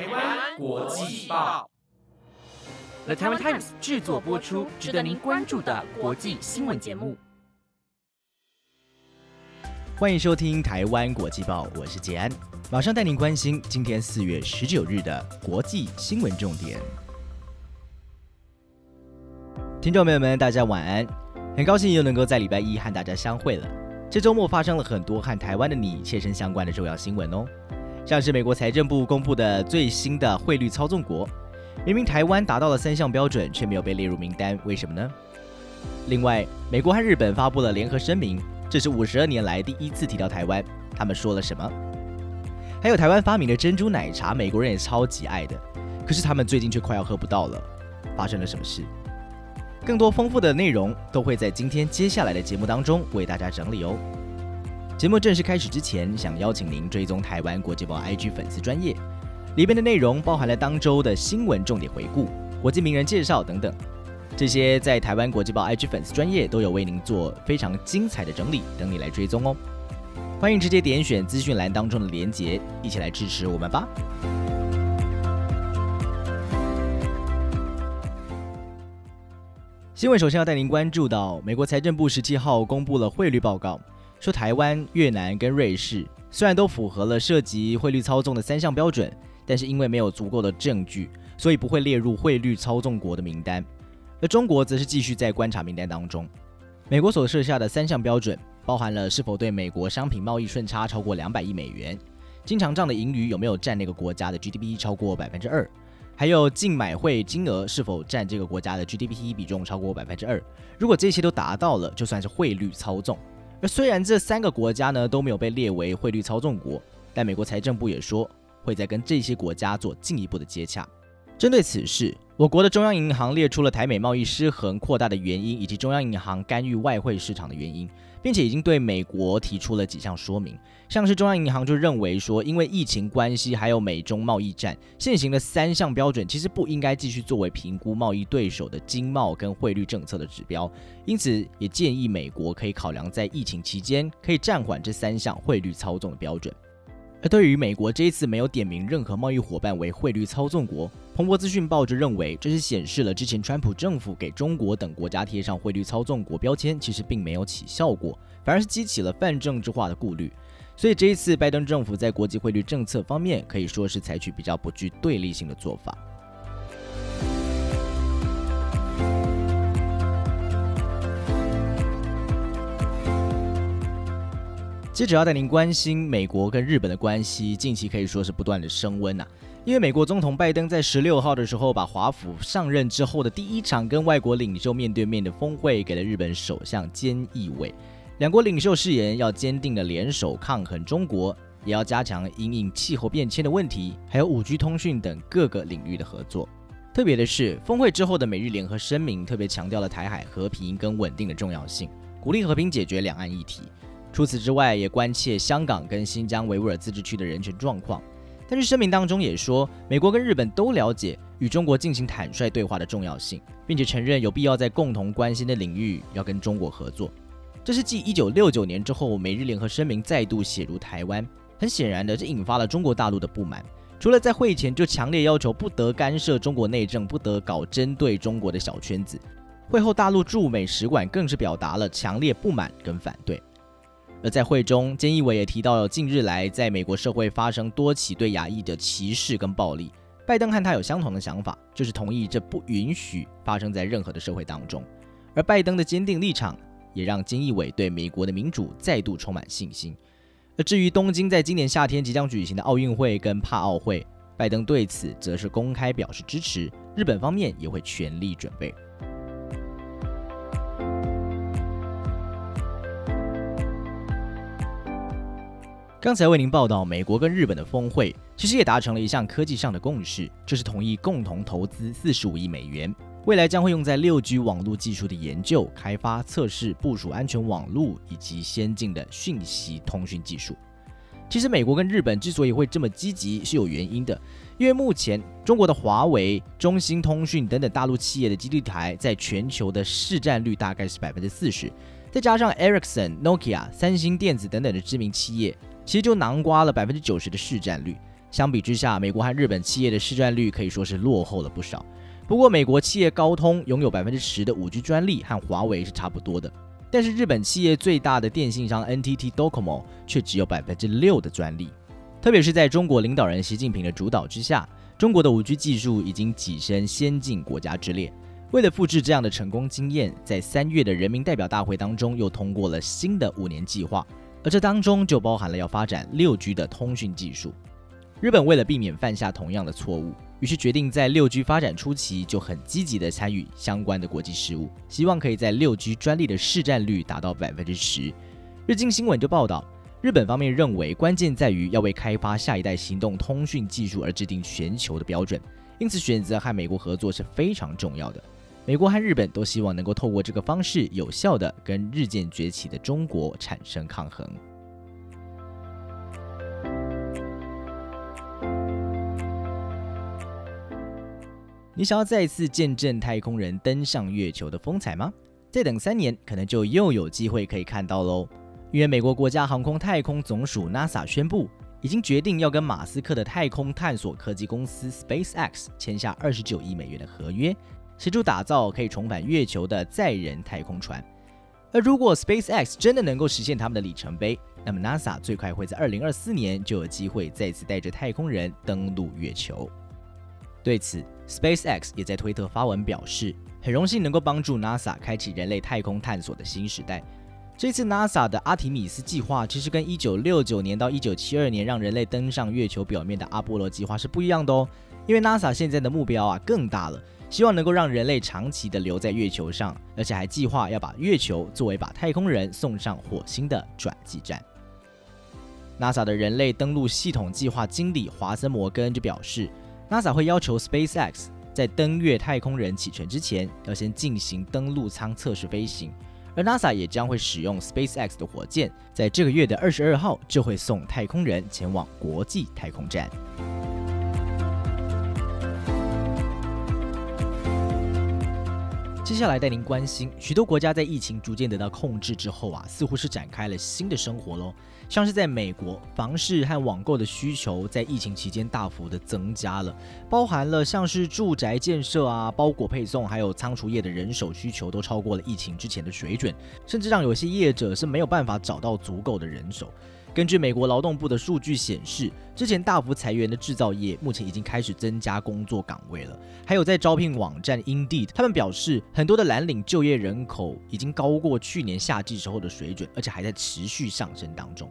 台湾国际报，The Taiwan Times 制作播出，值得您关注的国际新闻节目。欢迎收听台湾国际报，我是杰安，马上带您关心今天四月十九日的国际新闻重点。听众朋友们，大家晚安，很高兴又能够在礼拜一和大家相会了。这周末发生了很多和台湾的你切身相关的重要新闻哦。像是美国财政部公布的最新的汇率操纵国，明明台湾达到了三项标准，却没有被列入名单，为什么呢？另外，美国和日本发布了联合声明，这是五十二年来第一次提到台湾，他们说了什么？还有台湾发明的珍珠奶茶，美国人也超级爱的，可是他们最近却快要喝不到了，发生了什么事？更多丰富的内容都会在今天接下来的节目当中为大家整理哦。节目正式开始之前，想邀请您追踪台湾国际报 IG 粉丝专业，里边的内容包含了当周的新闻重点回顾、国际名人介绍等等，这些在台湾国际报 IG 粉丝专业都有为您做非常精彩的整理，等你来追踪哦。欢迎直接点选资讯栏当中的连结，一起来支持我们吧。新闻首先要带您关注到，美国财政部十七号公布了汇率报告。说台湾、越南跟瑞士虽然都符合了涉及汇率操纵的三项标准，但是因为没有足够的证据，所以不会列入汇率操纵国的名单。而中国则是继续在观察名单当中。美国所设下的三项标准包含了是否对美国商品贸易顺差超过两百亿美元，经常账的盈余有没有占那个国家的 GDP 超过百分之二，还有净买汇金额是否占这个国家的 GDP 比重超过百分之二。如果这些都达到了，就算是汇率操纵。而虽然这三个国家呢都没有被列为汇率操纵国，但美国财政部也说会在跟这些国家做进一步的接洽。针对此事，我国的中央银行列出了台美贸易失衡扩大的原因，以及中央银行干预外汇市场的原因。并且已经对美国提出了几项说明，像是中央银行就认为说，因为疫情关系，还有美中贸易战，现行的三项标准其实不应该继续作为评估贸易对手的经贸跟汇率政策的指标，因此也建议美国可以考量在疫情期间可以暂缓这三项汇率操纵的标准。而对于美国这一次没有点名任何贸易伙伴为汇率操纵国，彭博资讯报就认为，这是显示了之前川普政府给中国等国家贴上汇率操纵国标签，其实并没有起效果，反而是激起了泛政治化的顾虑。所以这一次拜登政府在国际汇率政策方面，可以说是采取比较不具对立性的做法。接着要带您关心美国跟日本的关系，近期可以说是不断的升温呐。因为美国总统拜登在十六号的时候，把华府上任之后的第一场跟外国领袖面对面的峰会，给了日本首相菅义伟。两国领袖誓言要坚定的联手抗衡中国，也要加强因应气候变迁的问题，还有五 G 通讯等各个领域的合作。特别的是，峰会之后的美日联合声明特别强调了台海和平跟稳定的重要性，鼓励和平解决两岸议题。除此之外，也关切香港跟新疆维吾尔自治区的人权状况。但是声明当中也说，美国跟日本都了解与中国进行坦率对话的重要性，并且承认有必要在共同关心的领域要跟中国合作。这是继一九六九年之后，美日联合声明再度写入台湾。很显然的，这引发了中国大陆的不满。除了在会前就强烈要求不得干涉中国内政，不得搞针对中国的小圈子，会后大陆驻美使馆更是表达了强烈不满跟反对。而在会中，菅义伟也提到了近日来在美国社会发生多起对亚裔的歧视跟暴力。拜登和他有相同的想法，就是同意这不允许发生在任何的社会当中。而拜登的坚定立场，也让菅义伟对美国的民主再度充满信心。而至于东京在今年夏天即将举行的奥运会跟帕奥会，拜登对此则是公开表示支持，日本方面也会全力准备。刚才为您报道，美国跟日本的峰会其实也达成了一项科技上的共识，就是同意共同投资四十五亿美元，未来将会用在六 G 网络技术的研究、开发、测试、部署安全网络以及先进的讯息通讯技术。其实，美国跟日本之所以会这么积极是有原因的，因为目前中国的华为、中兴通讯等等大陆企业的基地台在全球的市占率大概是百分之四十，再加上 Ericsson、Nokia、三星电子等等的知名企业。其实就囊括了百分之九十的市占率，相比之下，美国和日本企业的市占率可以说是落后了不少。不过，美国企业高通拥有百分之十的五 G 专利，和华为是差不多的。但是，日本企业最大的电信商 NTT Docomo 却只有百分之六的专利。特别是在中国领导人习近平的主导之下，中国的五 G 技术已经跻身先进国家之列。为了复制这样的成功经验，在三月的人民代表大会当中又通过了新的五年计划，而这当中就包含了要发展六 G 的通讯技术。日本为了避免犯下同样的错误，于是决定在六 G 发展初期就很积极的参与相关的国际事务，希望可以在六 G 专利的市占率达到百分之十。日经新闻就报道，日本方面认为关键在于要为开发下一代行动通讯技术而制定全球的标准，因此选择和美国合作是非常重要的。美国和日本都希望能够透过这个方式，有效的跟日渐崛起的中国产生抗衡。你想要再次见证太空人登上月球的风采吗？再等三年，可能就又有机会可以看到喽。因为美国国家航空太空总署 NASA 宣布，已经决定要跟马斯克的太空探索科技公司 SpaceX 签下二十九亿美元的合约。协助打造可以重返月球的载人太空船，而如果 SpaceX 真的能够实现他们的里程碑，那么 NASA 最快会在二零二四年就有机会再次带着太空人登陆月球。对此，SpaceX 也在推特发文表示，很荣幸能够帮助 NASA 开启人类太空探索的新时代。这次 NASA 的阿提米斯计划其实跟一九六九年到一九七二年让人类登上月球表面的阿波罗计划是不一样的哦，因为 NASA 现在的目标啊更大了。希望能够让人类长期的留在月球上，而且还计划要把月球作为把太空人送上火星的转机站。NASA 的人类登陆系统计划经理华森摩根就表示，NASA 会要求 SpaceX 在登月太空人启程之前，要先进行登陆舱测试飞行，而 NASA 也将会使用 SpaceX 的火箭，在这个月的二十二号就会送太空人前往国际太空站。接下来带您关心，许多国家在疫情逐渐得到控制之后啊，似乎是展开了新的生活喽。像是在美国，房市和网购的需求在疫情期间大幅的增加了，包含了像是住宅建设啊、包裹配送，还有仓储业的人手需求都超过了疫情之前的水准，甚至让有些业者是没有办法找到足够的人手。根据美国劳动部的数据显示，之前大幅裁员的制造业目前已经开始增加工作岗位了。还有在招聘网站 Indeed，他们表示，很多的蓝领就业人口已经高过去年夏季时候的水准，而且还在持续上升当中。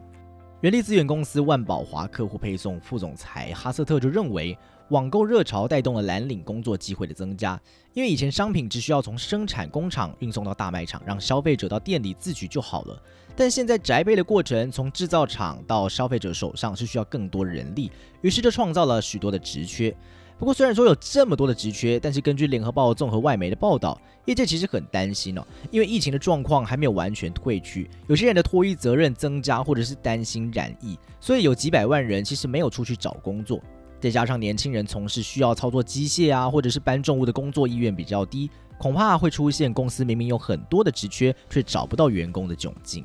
人力资源公司万宝华客户配送副总裁哈瑟特就认为。网购热潮带动了蓝领工作机会的增加，因为以前商品只需要从生产工厂运送到大卖场，让消费者到店里自取就好了。但现在宅配的过程从制造厂到消费者手上是需要更多人力，于是就创造了许多的职缺。不过虽然说有这么多的职缺，但是根据联合报综合外媒的报道，业界其实很担心哦，因为疫情的状况还没有完全退去，有些人的脱衣责任增加，或者是担心染疫，所以有几百万人其实没有出去找工作。再加上年轻人从事需要操作机械啊，或者是搬重物的工作意愿比较低，恐怕会出现公司明明有很多的职缺，却找不到员工的窘境。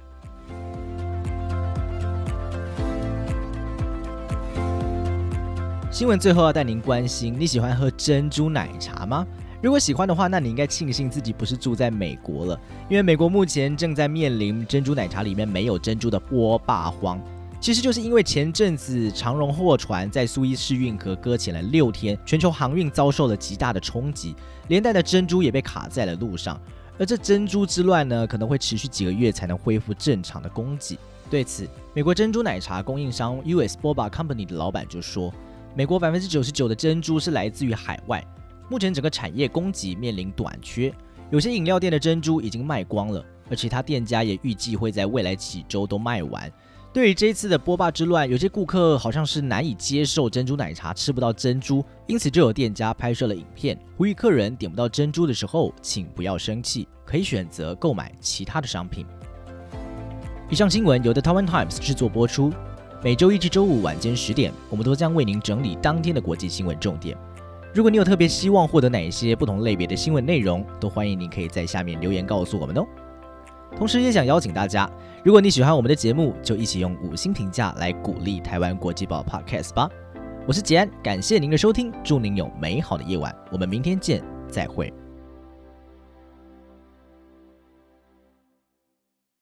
新闻最后要带您关心：你喜欢喝珍珠奶茶吗？如果喜欢的话，那你应该庆幸自己不是住在美国了，因为美国目前正在面临珍珠奶茶里面没有珍珠的波霸荒。其实就是因为前阵子长荣货船在苏伊士运河搁浅了六天，全球航运遭受了极大的冲击，连带的珍珠也被卡在了路上。而这珍珠之乱呢，可能会持续几个月才能恢复正常的供给。对此，美国珍珠奶茶供应商 U.S. Boba Company 的老板就说：“美国百分之九十九的珍珠是来自于海外，目前整个产业供给面临短缺，有些饮料店的珍珠已经卖光了，而其他店家也预计会在未来几周都卖完。”对于这一次的波霸之乱，有些顾客好像是难以接受珍珠奶茶吃不到珍珠，因此就有店家拍摄了影片，呼吁客人点不到珍珠的时候，请不要生气，可以选择购买其他的商品。以上新闻由 The Taiwan Times 制作播出，每周一至周五晚间十点，我们都将为您整理当天的国际新闻重点。如果你有特别希望获得哪一些不同类别的新闻内容，都欢迎您可以在下面留言告诉我们哦。同时，也想邀请大家，如果你喜欢我们的节目，就一起用五星评价来鼓励台湾国际报 Podcast 吧。我是杰安，感谢您的收听，祝您有美好的夜晚，我们明天见，再会。